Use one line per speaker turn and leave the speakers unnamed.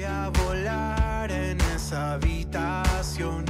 Voy a volar en esa habitación